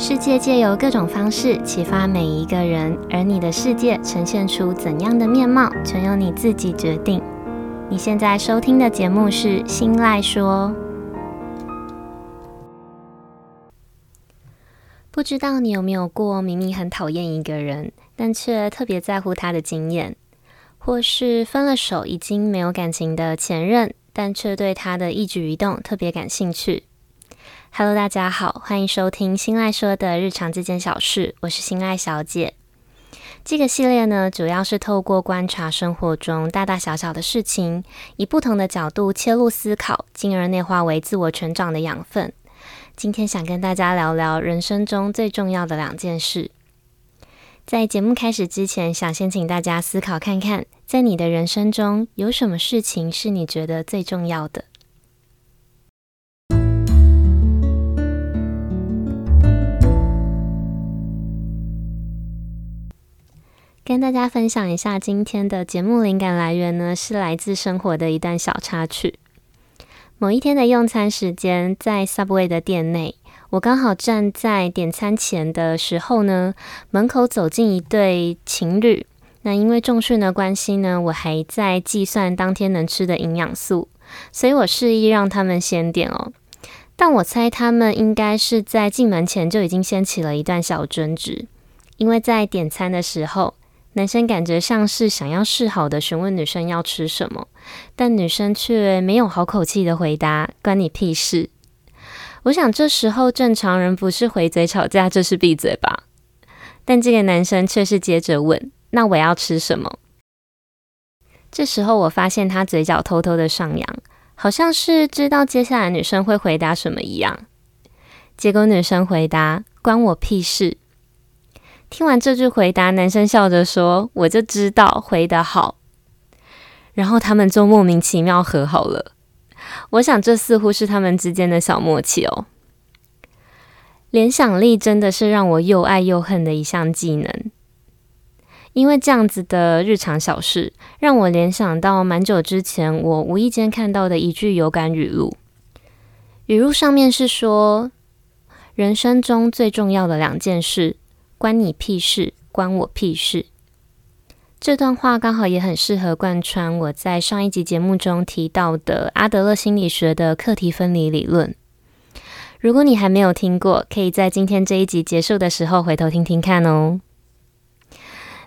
世界借由各种方式启发每一个人，而你的世界呈现出怎样的面貌，全由你自己决定。你现在收听的节目是《新赖说》。不知道你有没有过明明很讨厌一个人，但却特别在乎他的经验，或是分了手已经没有感情的前任，但却对他的一举一动特别感兴趣。Hello，大家好，欢迎收听新赖说的日常这件小事，我是新赖小姐。这个系列呢，主要是透过观察生活中大大小小的事情，以不同的角度切入思考，进而内化为自我成长的养分。今天想跟大家聊聊人生中最重要的两件事。在节目开始之前，想先请大家思考看看，在你的人生中有什么事情是你觉得最重要的？跟大家分享一下今天的节目灵感来源呢，是来自生活的一段小插曲。某一天的用餐时间，在 Subway 的店内，我刚好站在点餐前的时候呢，门口走进一对情侣。那因为重训的关系呢，我还在计算当天能吃的营养素，所以我示意让他们先点哦。但我猜他们应该是在进门前就已经掀起了一段小争执，因为在点餐的时候。男生感觉像是想要示好的询问女生要吃什么，但女生却没有好口气的回答：“关你屁事。”我想这时候正常人不是回嘴吵架，就是闭嘴吧。但这个男生却是接着问：“那我要吃什么？”这时候我发现他嘴角偷偷的上扬，好像是知道接下来女生会回答什么一样。结果女生回答：“关我屁事。”听完这句回答，男生笑着说：“我就知道，回得好。”然后他们就莫名其妙和好了。我想，这似乎是他们之间的小默契哦。联想力真的是让我又爱又恨的一项技能，因为这样子的日常小事，让我联想到蛮久之前我无意间看到的一句有感语录。语录上面是说：“人生中最重要的两件事。”关你屁事，关我屁事。这段话刚好也很适合贯穿我在上一集节目中提到的阿德勒心理学的课题分离理论。如果你还没有听过，可以在今天这一集结束的时候回头听听看哦。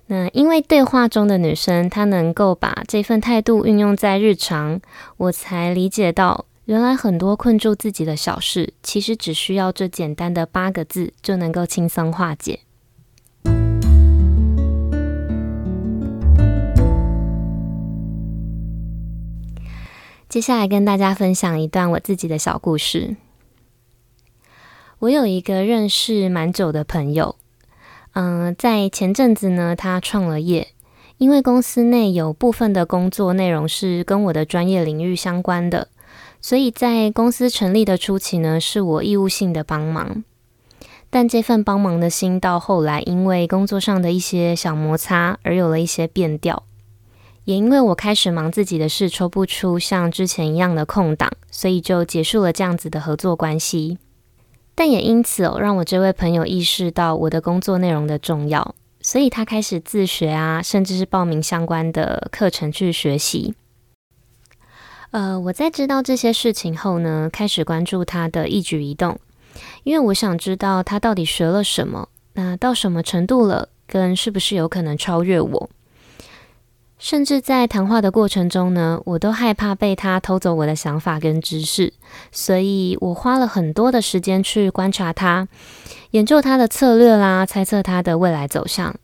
那因为对话中的女生她能够把这份态度运用在日常，我才理解到。原来很多困住自己的小事，其实只需要这简单的八个字就能够轻松化解。接下来跟大家分享一段我自己的小故事。我有一个认识蛮久的朋友，嗯、在前阵子呢，他创了业，因为公司内有部分的工作内容是跟我的专业领域相关的，所以在公司成立的初期呢，是我义务性的帮忙。但这份帮忙的心到后来，因为工作上的一些小摩擦而有了一些变调。也因为我开始忙自己的事，抽不出像之前一样的空档，所以就结束了这样子的合作关系。但也因此哦，让我这位朋友意识到我的工作内容的重要，所以他开始自学啊，甚至是报名相关的课程去学习。呃，我在知道这些事情后呢，开始关注他的一举一动，因为我想知道他到底学了什么，那到什么程度了，跟是不是有可能超越我。甚至在谈话的过程中呢，我都害怕被他偷走我的想法跟知识，所以我花了很多的时间去观察他，研究他的策略啦，猜测他的未来走向。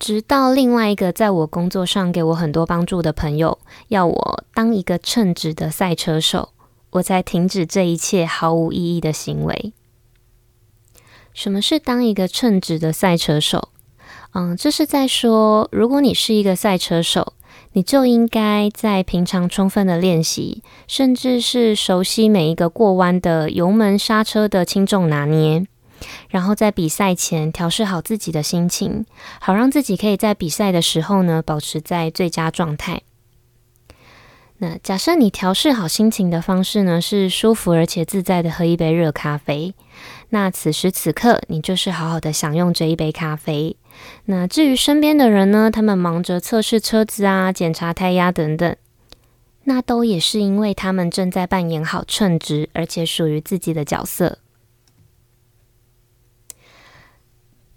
直到另外一个在我工作上给我很多帮助的朋友要我当一个称职的赛车手，我才停止这一切毫无意义的行为。什么是当一个称职的赛车手？嗯，这是在说，如果你是一个赛车手，你就应该在平常充分的练习，甚至是熟悉每一个过弯的油门、刹车的轻重拿捏，然后在比赛前调试好自己的心情，好让自己可以在比赛的时候呢，保持在最佳状态。那假设你调试好心情的方式呢，是舒服而且自在的喝一杯热咖啡。那此时此刻，你就是好好的享用这一杯咖啡。那至于身边的人呢，他们忙着测试车子啊、检查胎压等等，那都也是因为他们正在扮演好称职而且属于自己的角色。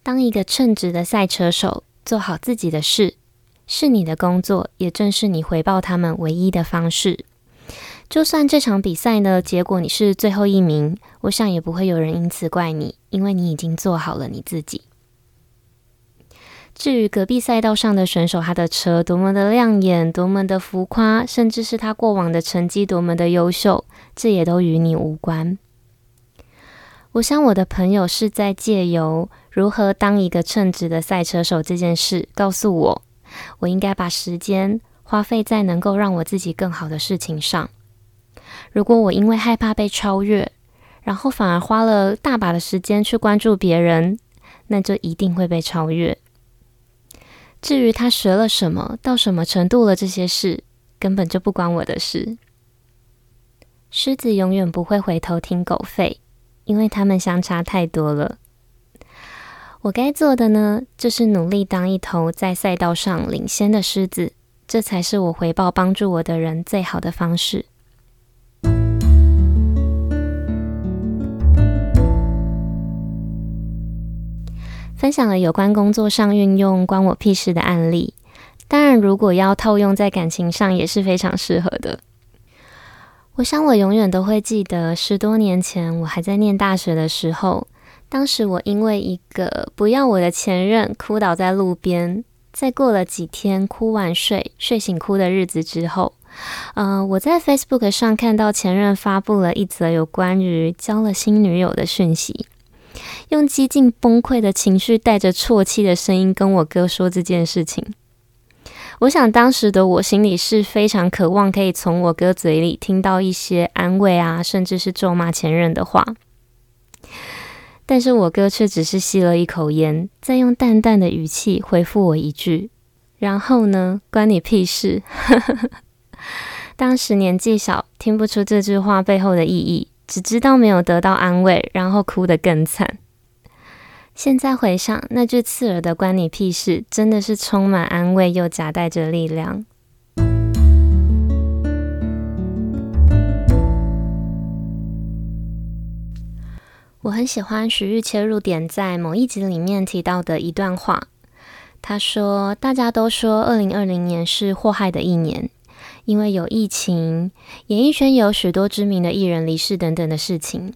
当一个称职的赛车手，做好自己的事。是你的工作，也正是你回报他们唯一的方式。就算这场比赛呢，结果你是最后一名，我想也不会有人因此怪你，因为你已经做好了你自己。至于隔壁赛道上的选手，他的车多么的亮眼，多么的浮夸，甚至是他过往的成绩多么的优秀，这也都与你无关。我想我的朋友是在借由如何当一个称职的赛车手这件事，告诉我。我应该把时间花费在能够让我自己更好的事情上。如果我因为害怕被超越，然后反而花了大把的时间去关注别人，那就一定会被超越。至于他学了什么，到什么程度了，这些事根本就不关我的事。狮子永远不会回头听狗吠，因为他们相差太多了。我该做的呢，就是努力当一头在赛道上领先的狮子，这才是我回报帮助我的人最好的方式。分享了有关工作上运用“关我屁事”的案例，当然，如果要套用在感情上，也是非常适合的。我想，我永远都会记得十多年前我还在念大学的时候。当时我因为一个不要我的前任哭倒在路边，在过了几天哭完睡，睡醒哭的日子之后，呃，我在 Facebook 上看到前任发布了一则有关于交了新女友的讯息，用几近崩溃的情绪，带着啜泣的声音跟我哥说这件事情。我想当时的我心里是非常渴望可以从我哥嘴里听到一些安慰啊，甚至是咒骂前任的话。但是我哥却只是吸了一口烟，再用淡淡的语气回复我一句：“然后呢？关你屁事。”当时年纪小，听不出这句话背后的意义，只知道没有得到安慰，然后哭得更惨。现在回想，那句刺耳的“关你屁事”，真的是充满安慰又夹带着力量。我很喜欢徐玉切入点在某一集里面提到的一段话。他说：“大家都说二零二零年是祸害的一年，因为有疫情，演艺圈有许多知名的艺人离世等等的事情，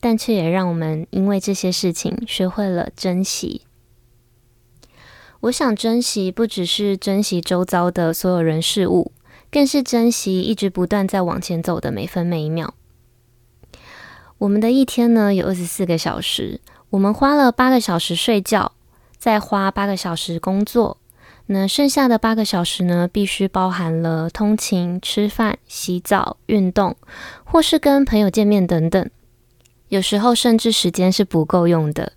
但却也让我们因为这些事情学会了珍惜。我想珍惜不只是珍惜周遭的所有人事物，更是珍惜一直不断在往前走的每分每一秒。”我们的一天呢，有二十四个小时，我们花了八个小时睡觉，再花八个小时工作，那剩下的八个小时呢，必须包含了通勤、吃饭、洗澡、运动，或是跟朋友见面等等。有时候甚至时间是不够用的，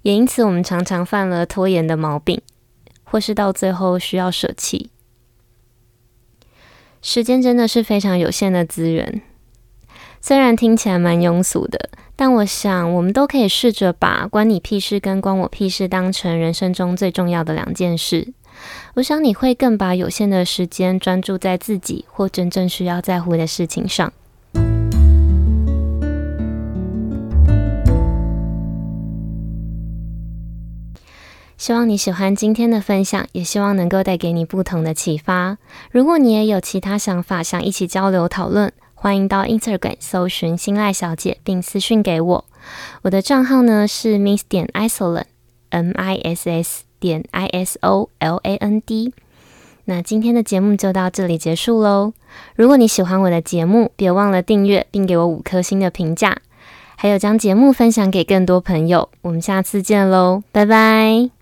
也因此我们常常犯了拖延的毛病，或是到最后需要舍弃。时间真的是非常有限的资源。虽然听起来蛮庸俗的，但我想我们都可以试着把“关你屁事”跟“关我屁事”当成人生中最重要的两件事。我想你会更把有限的时间专注在自己或真正需要在乎的事情上。希望你喜欢今天的分享，也希望能够带给你不同的启发。如果你也有其他想法，想一起交流讨论。欢迎到 Instagram 搜寻心赖小姐，并私讯给我。我的账号呢是 Miss 点 Isoland，M I S S 点 I S O L A N D。那今天的节目就到这里结束喽。如果你喜欢我的节目，别忘了订阅并给我五颗星的评价，还有将节目分享给更多朋友。我们下次见喽，拜拜。